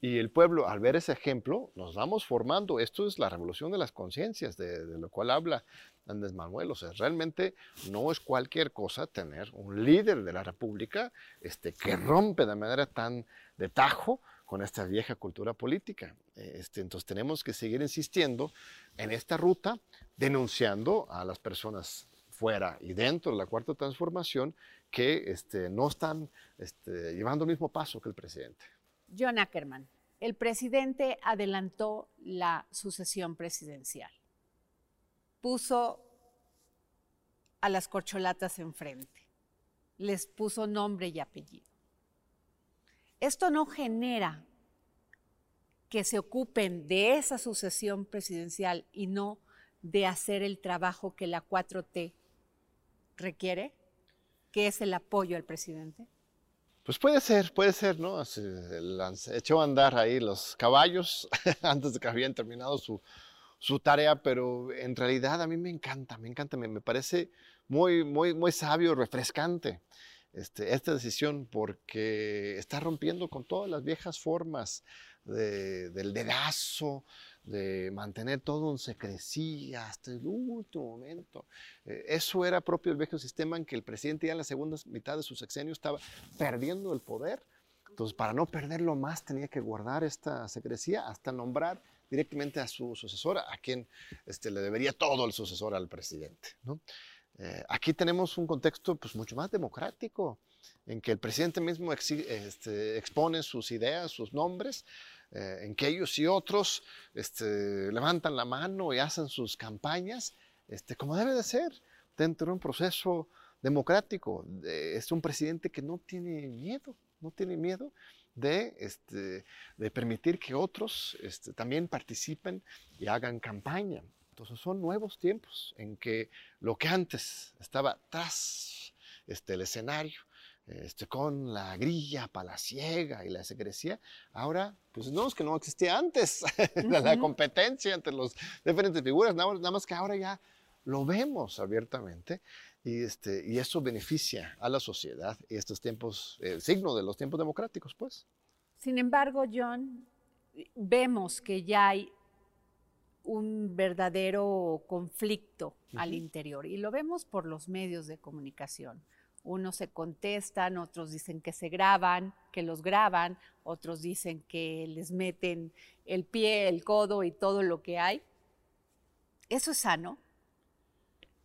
S3: Y el pueblo, al ver ese ejemplo, nos vamos formando. Esto es la revolución de las conciencias, de, de, lo cual habla Andrés Manuel. O sea, realmente no es cualquier cosa tener un líder de la República este, que rompe de manera tan de tajo con esta vieja cultura política. Este, entonces tenemos que seguir insistiendo en esta ruta, denunciando a las personas fuera y dentro de la cuarta transformación que este, no están este, llevando el mismo paso que el presidente.
S2: John Ackerman, el presidente adelantó la sucesión presidencial. Puso a las corcholatas enfrente, les puso nombre y apellido. Esto no genera que se ocupen de esa sucesión presidencial y no de hacer el trabajo que la 4T requiere, que es el apoyo al presidente?
S3: Pues puede ser, puede ser, ¿no? Echó a andar ahí los caballos antes de que habían terminado su, su, tarea, pero en realidad a mí me encanta, me encanta, me, me parece muy, muy, muy sabio, refrescante este, esta decisión porque está rompiendo con todas las viejas formas de, del dedazo, de mantener todo en secrecía hasta el último momento. Eh, eso era propio del viejo sistema en que el presidente ya en la segunda mitad de su sexenio estaba perdiendo el poder. Entonces, para no perderlo más, tenía que guardar esta secrecía hasta nombrar directamente a su sucesora, a quien este, le debería todo el sucesor al presidente. ¿no? Eh, aquí tenemos un contexto pues, mucho más democrático, en que el presidente mismo este, expone sus ideas, sus nombres, eh, en que ellos y otros este, levantan la mano y hacen sus campañas, este, como debe de ser, dentro de un proceso democrático. es un presidente que no tiene miedo, no tiene miedo de, este, de permitir que otros este, también participen y hagan campaña. Entonces son nuevos tiempos en que lo que antes estaba tras este, el escenario, este, con la grilla palaciega y la secrecía, ahora, pues no es que no existía antes la competencia entre las diferentes figuras, nada, nada, más que ahora ya lo vemos abiertamente y, este, y eso beneficia a la sociedad y estos tiempos, el signo de los tiempos democráticos, pues.
S2: Sin embargo, John, vemos que ya hay un verdadero conflicto al interior y lo vemos por los medios de comunicación. Unos se contestan, otros dicen que se graban, que los graban, otros dicen que les meten el pie, el codo y todo lo que hay. ¿Eso es sano?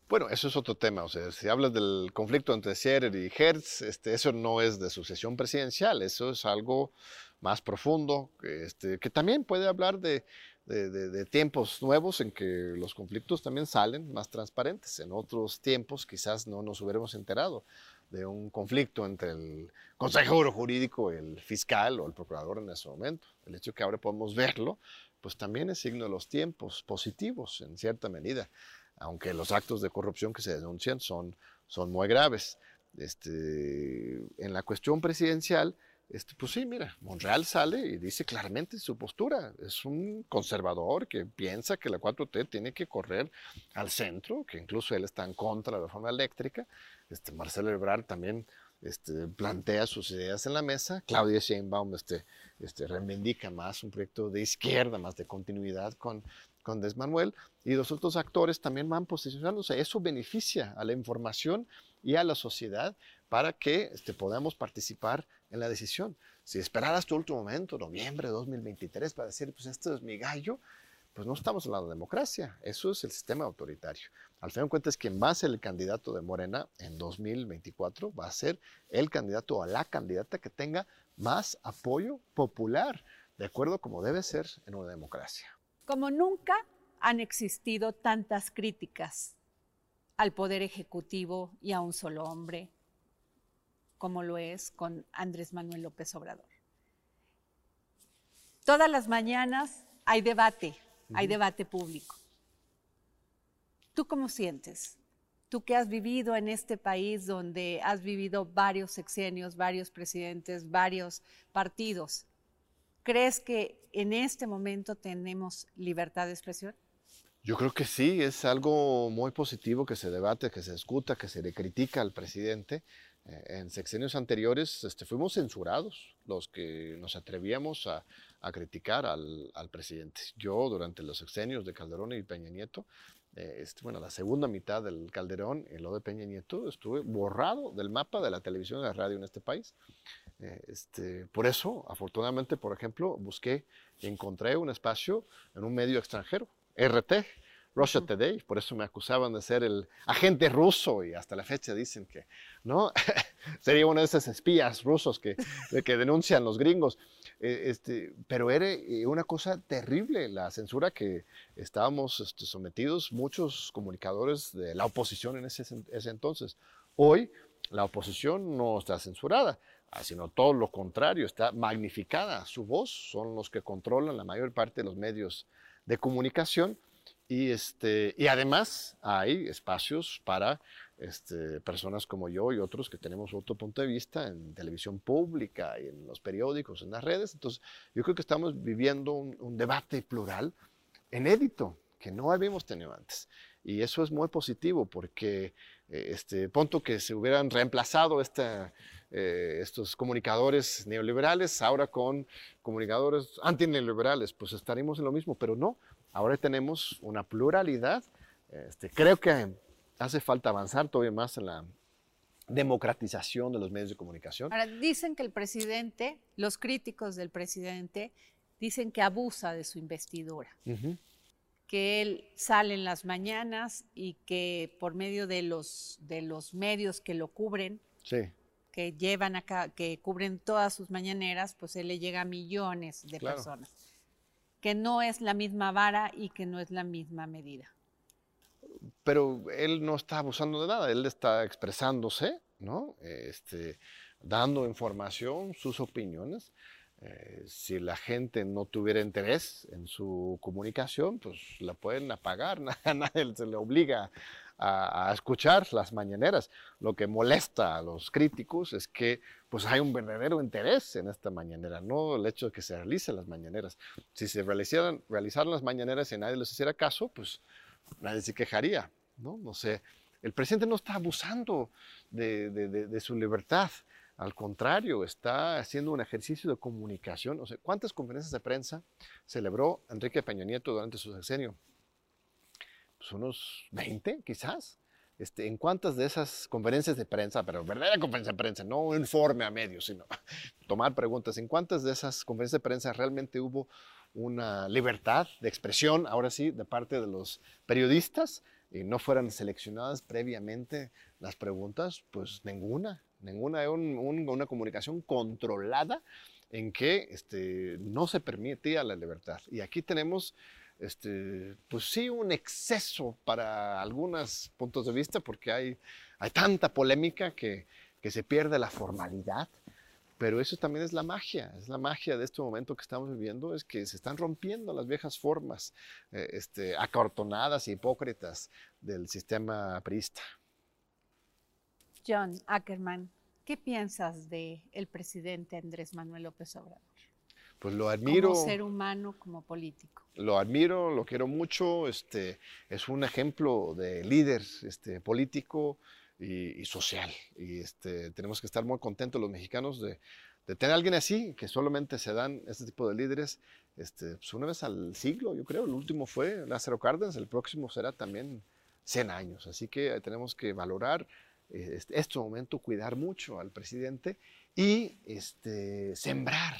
S3: Bueno, eso es otro tema. O sea, si hablas del conflicto entre Scherer y Hertz, este, eso no es de sucesión presidencial, eso es algo más profundo, este, que también puede hablar de, de, tiempos nuevos en que los conflictos también salen más transparentes. En otros tiempos quizás no nos hubiéramos enterado de un conflicto entre el consejero jurídico, el fiscal o el procurador en ese momento. El hecho de que ahora podemos verlo, pues también es signo de los tiempos positivos en cierta medida, aunque los actos de corrupción que se denuncian son, son muy graves. Este, en la cuestión presidencial, este, pues sí, mira, Monreal sale y dice claramente su postura. Es un conservador que piensa que la 4T tiene que correr al centro, que incluso él está en contra de la reforma eléctrica. Este, Marcelo Ebrard también este, plantea sus ideas en la mesa. Claudia Sheinbaum este, este, reivindica más un proyecto de izquierda, más de continuidad con, con Desmanuel. Y los otros actores también van posicionándose. Eso beneficia a la información y a la sociedad para que este, podamos participar en la decisión. Si esperar hasta el último momento, noviembre de 2023, para decir, pues esto es mi gallo, pues no estamos hablando de democracia, eso es el sistema autoritario. Al fin de cuentas, quien va a ser el candidato de Morena en 2024 va a ser el candidato o la candidata que tenga más apoyo popular, de acuerdo como debe ser en una democracia.
S2: Como nunca han existido tantas críticas al poder ejecutivo y a un solo hombre como lo es con Andrés Manuel López Obrador. Todas las mañanas hay debate, hay debate público. ¿Tú cómo sientes? Tú que has vivido en este país donde has vivido varios sexenios, varios presidentes, varios partidos, ¿crees que en este momento tenemos libertad de expresión?
S3: Yo creo que sí, es algo muy positivo que se debate, que se discuta, que se le critica al presidente. Eh, en sexenios anteriores este, fuimos censurados los que nos atrevíamos a, criticar al, al, presidente. Yo durante los sexenios de Calderón y Peña Nieto, eh, este, bueno, la segunda mitad del Calderón y lo de Peña Nieto, estuve borrado del mapa de la televisión y la radio en este país. Eh, este, por eso, afortunadamente, por ejemplo, busqué y encontré un espacio en un medio extranjero, RT, Russia Today, por eso me acusaban de ser el agente ruso y hasta la fecha dicen que, ¿no? Sería uno de esos espías rusos que, que denuncian los gringos. Eh, este, pero era eh, una cosa terrible la censura que estábamos este, sometidos muchos comunicadores de la oposición en ese, ese entonces. Hoy la oposición no está censurada, ah, sino todo lo contrario, está magnificada. Su voz son los que controlan la mayor parte de los medios de comunicación y, este, y además hay espacios para este, personas como yo y otros que tenemos otro punto de vista en televisión pública y en los periódicos, en las redes. Entonces, yo creo que estamos viviendo un, un debate plural inédito que no habíamos tenido antes. Y eso es muy positivo porque, eh, este, punto que se hubieran reemplazado esta, eh, estos comunicadores neoliberales ahora con comunicadores antineoliberales, pues estaríamos en lo mismo, pero no, ahora tenemos una pluralidad. Este, creo que hace falta avanzar todavía más en la democratización de los medios de comunicación.
S2: Ahora, dicen que el presidente, los críticos del presidente, dicen que abusa de su investidura. Uh -huh que él sale en las mañanas y que por medio de los, de los medios que lo cubren,
S3: sí.
S2: que llevan acá, que cubren todas sus mañaneras, pues él le llega a millones de claro. personas. Que no es la misma vara y que no es la misma medida.
S3: Pero él no está abusando de nada, él está expresándose, ¿no? Este, dando información, sus opiniones. Eh, si la gente no tuviera interés en su comunicación, pues la pueden apagar, a nadie se le obliga a, escuchar las mañaneras. Lo que molesta a los críticos es que pues hay un verdadero interés en esta mañanera, no el hecho de que se realicen las mañaneras. Si se realizaran, realizaran las mañaneras y nadie les hiciera caso, pues nadie se quejaría, ¿no? No sé, el presidente no está abusando de, de su libertad. Al contrario, está haciendo un ejercicio de comunicación. O sea, ¿cuántas conferencias de prensa celebró Enrique Peña Nieto durante su sexenio? Pues unos 20, quizás. Este, ¿En cuántas de esas conferencias de prensa, pero verdadera conferencia de prensa, no un informe a medios, sino tomar preguntas, ¿en cuántas de esas conferencias de prensa realmente hubo una libertad de expresión, ahora sí, de parte de los periodistas? y no fueran seleccionadas previamente las preguntas, pues ninguna, ninguna, un, un, una comunicación controlada en que este, no se permitía la libertad. Y aquí tenemos, este, pues sí, un exceso para algunos puntos de vista, porque hay, tanta polémica que, se pierde la formalidad. Pero eso también es la magia, es la magia de este momento que estamos viviendo, es que se están rompiendo las viejas formas eh, este, y hipócritas del sistema priista.
S2: John Ackerman, ¿qué piensas del el presidente Andrés Manuel López Obrador?
S3: Pues lo admiro.
S2: Como ser humano, como político.
S3: Lo admiro, lo quiero mucho. Este, es un ejemplo de líder este, político y, y, social. Y este, tenemos que estar muy contentos los mexicanos de, de, tener a alguien así, que solamente se dan este tipo de líderes este, pues una vez al siglo, yo creo. El último fue Lázaro Cárdenas, el próximo será también 100 años. Así que tenemos que valorar este, este momento, cuidar mucho al presidente y este, sembrar,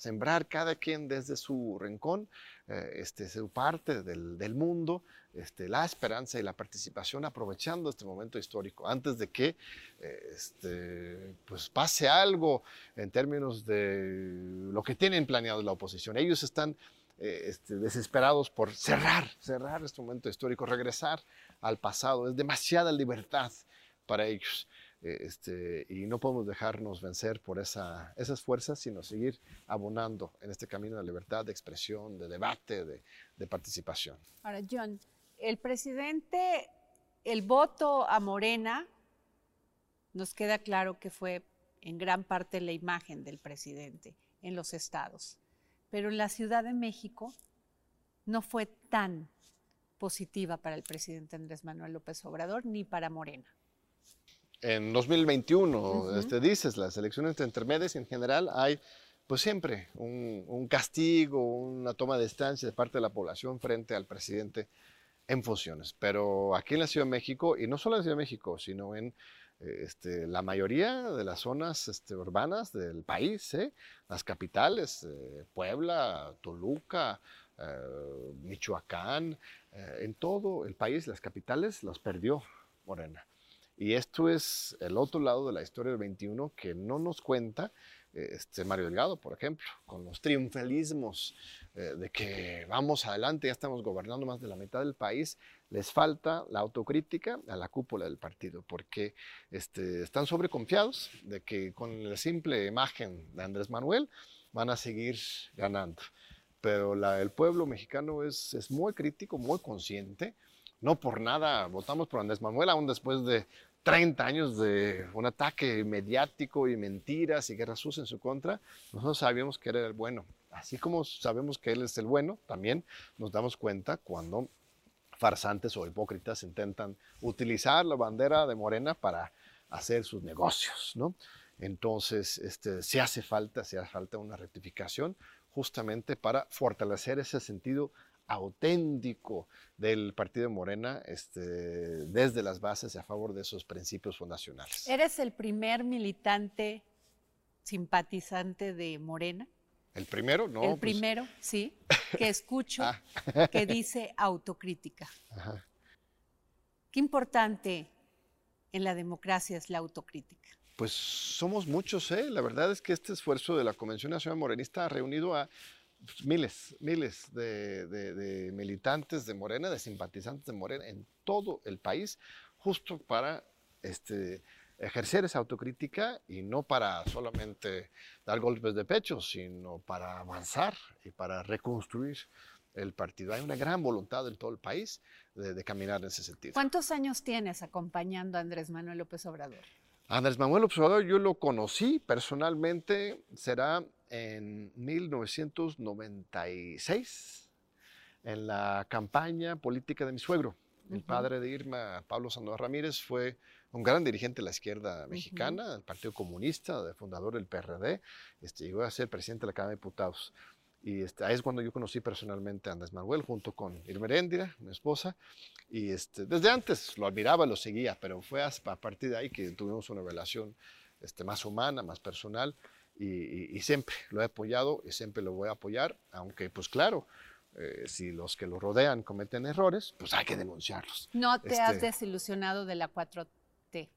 S3: sembrar cada quien desde su rincón, eh, este, su parte del, del mundo, este, la esperanza y la participación, aprovechando este momento histórico, antes de que eh, este, pues pase algo en términos de lo que tienen planeado la oposición. Ellos están eh, este, desesperados por cerrar, cerrar este momento histórico, regresar al pasado. Es demasiada libertad para ellos. Este, y no podemos dejarnos vencer por esa, esas fuerzas, sino seguir abonando en este camino de libertad, de expresión, de debate, de, de participación.
S2: Ahora, John, el presidente, el voto a Morena, nos queda claro que fue en gran parte la imagen del presidente en los estados, pero en la Ciudad de México no fue tan positiva para el presidente Andrés Manuel López Obrador ni para Morena.
S3: En 2021, este, dices, las elecciones intermedias en general hay pues siempre un, un, castigo, una toma de distancia de parte de la población frente al presidente en funciones. Pero aquí en la Ciudad de México, y no solo en la Ciudad de México, sino en este, la mayoría de las zonas este, urbanas del país, ¿eh? las capitales, eh, Puebla, Toluca, eh, Michoacán, en todo el país, las capitales las perdió Morena. Y esto es el otro lado de la historia del 21 que no nos cuenta este Mario Delgado, por ejemplo, con los triunfalismos eh, de que vamos adelante, ya estamos gobernando más de la mitad del país, les falta la autocrítica a la cúpula del partido, porque este, están sobreconfiados de que con la simple imagen de Andrés Manuel van a seguir ganando. Pero el pueblo mexicano es, es muy crítico, muy consciente. No por nada votamos por Andrés Manuel, aún después de 30 años de un ataque mediático y mentiras y guerra sucia en su contra, nosotros sabíamos que era el bueno. Así como sabemos que él es el bueno, también nos damos cuenta cuando farsantes o hipócritas intentan utilizar la bandera de Morena para hacer sus negocios, ¿no? Entonces, este, se hace falta, se hace falta una rectificación justamente para fortalecer ese sentido auténtico del partido de Morena este, desde las bases a favor de esos principios fundacionales.
S2: ¿Eres el primer militante simpatizante de Morena?
S3: ¿El primero? No.
S2: El pues primero, sí, que escucho ah. que dice autocrítica. Qué importante en la democracia es la autocrítica.
S3: Pues somos muchos, ¿eh? La verdad es que este esfuerzo de la Convención Nacional Morenista ha reunido a miles, miles de, militantes de Morena, de simpatizantes de Morena en todo el país, justo para este, ejercer esa autocrítica y no para solamente dar golpes de pecho, sino para avanzar y para reconstruir el partido. Hay una gran voluntad en todo el país de, de caminar en ese sentido.
S2: ¿Cuántos años tienes acompañando a Andrés Manuel López Obrador?
S3: Andrés Manuel López Obrador yo lo conocí personalmente, será en 1996 en la campaña política de mi suegro. El padre de Irma, Pablo Sandoval Ramírez, fue un gran dirigente de la izquierda mexicana, del Partido Comunista, de fundador del PRD. Este, llegó a ser presidente de la Cámara de Diputados. Y este, ahí es cuando yo conocí personalmente a Andrés Manuel, junto con Irma Heréndira, mi esposa. Y este, desde antes lo admiraba, lo seguía, pero fue a partir de ahí que tuvimos una relación este, más humana, más personal y, siempre lo he apoyado y siempre lo voy a apoyar, aunque pues claro, eh, si los que lo rodean cometen errores, pues hay que denunciarlos.
S2: ¿No te has este desilusionado de la 4T?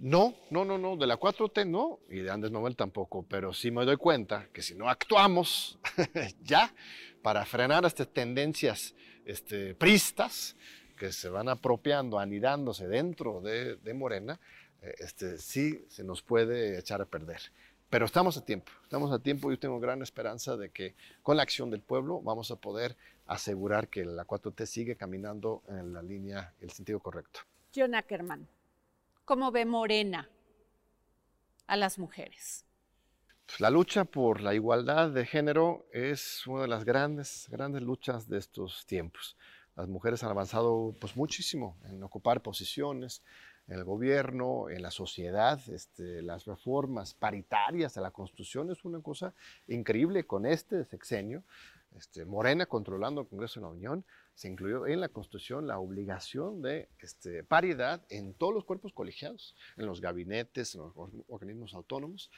S3: No, no, no, no, de la 4T no, y de Andes Nobel tampoco, pero sí me doy cuenta que si no actuamos ya para frenar estas tendencias este, pristas que se van apropiando, anidándose dentro de, de Morena, eh, este, sí se nos puede echar a perder. Pero estamos a tiempo, estamos a tiempo. Yo tengo gran esperanza de que con la acción del pueblo vamos a poder asegurar que la 4T sigue caminando en la línea, el sentido correcto.
S2: John Ackerman, ¿cómo ve Morena a las mujeres?
S3: Pues la lucha por la igualdad de género es una de las grandes, grandes luchas de estos tiempos. Las mujeres han avanzado pues muchísimo en ocupar posiciones, en el gobierno, en la sociedad, este, las reformas paritarias a la Constitución es una cosa increíble con este sexenio. Este, Morena controlando el Congreso de la Unión, se incluyó en la Constitución la obligación de este, paridad en todos los cuerpos colegiados, en los gabinetes, en los organismos autónomos.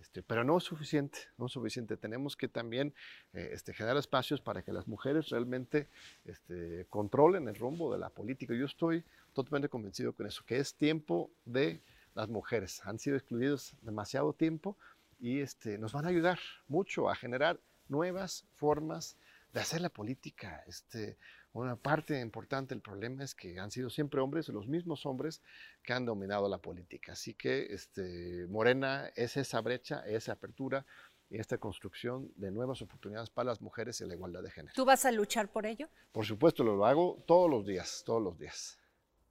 S3: Este, pero no es suficiente, no es suficiente. Tenemos que también eh, este, generar espacios para que las mujeres realmente este, controlen el rumbo de la política. Yo estoy totalmente convencido con eso, que es tiempo de las mujeres. Han sido excluidos demasiado tiempo y este, nos van a ayudar mucho a generar nuevas formas de hacer la política. Este, una parte importante del problema es que han sido siempre hombres, los mismos hombres que han dominado la política. Así que este, Morena es esa brecha, esa apertura y esta construcción de nuevas oportunidades para las mujeres y la igualdad de género.
S2: ¿Tú vas a luchar por ello?
S3: Por supuesto, lo hago todos los días, todos los días.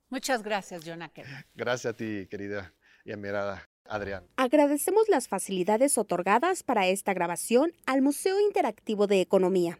S2: Muchas gracias, John Ackerman.
S3: Gracias a ti, querida y admirada Adrián.
S5: Agradecemos las facilidades otorgadas para esta grabación al Museo Interactivo de Economía.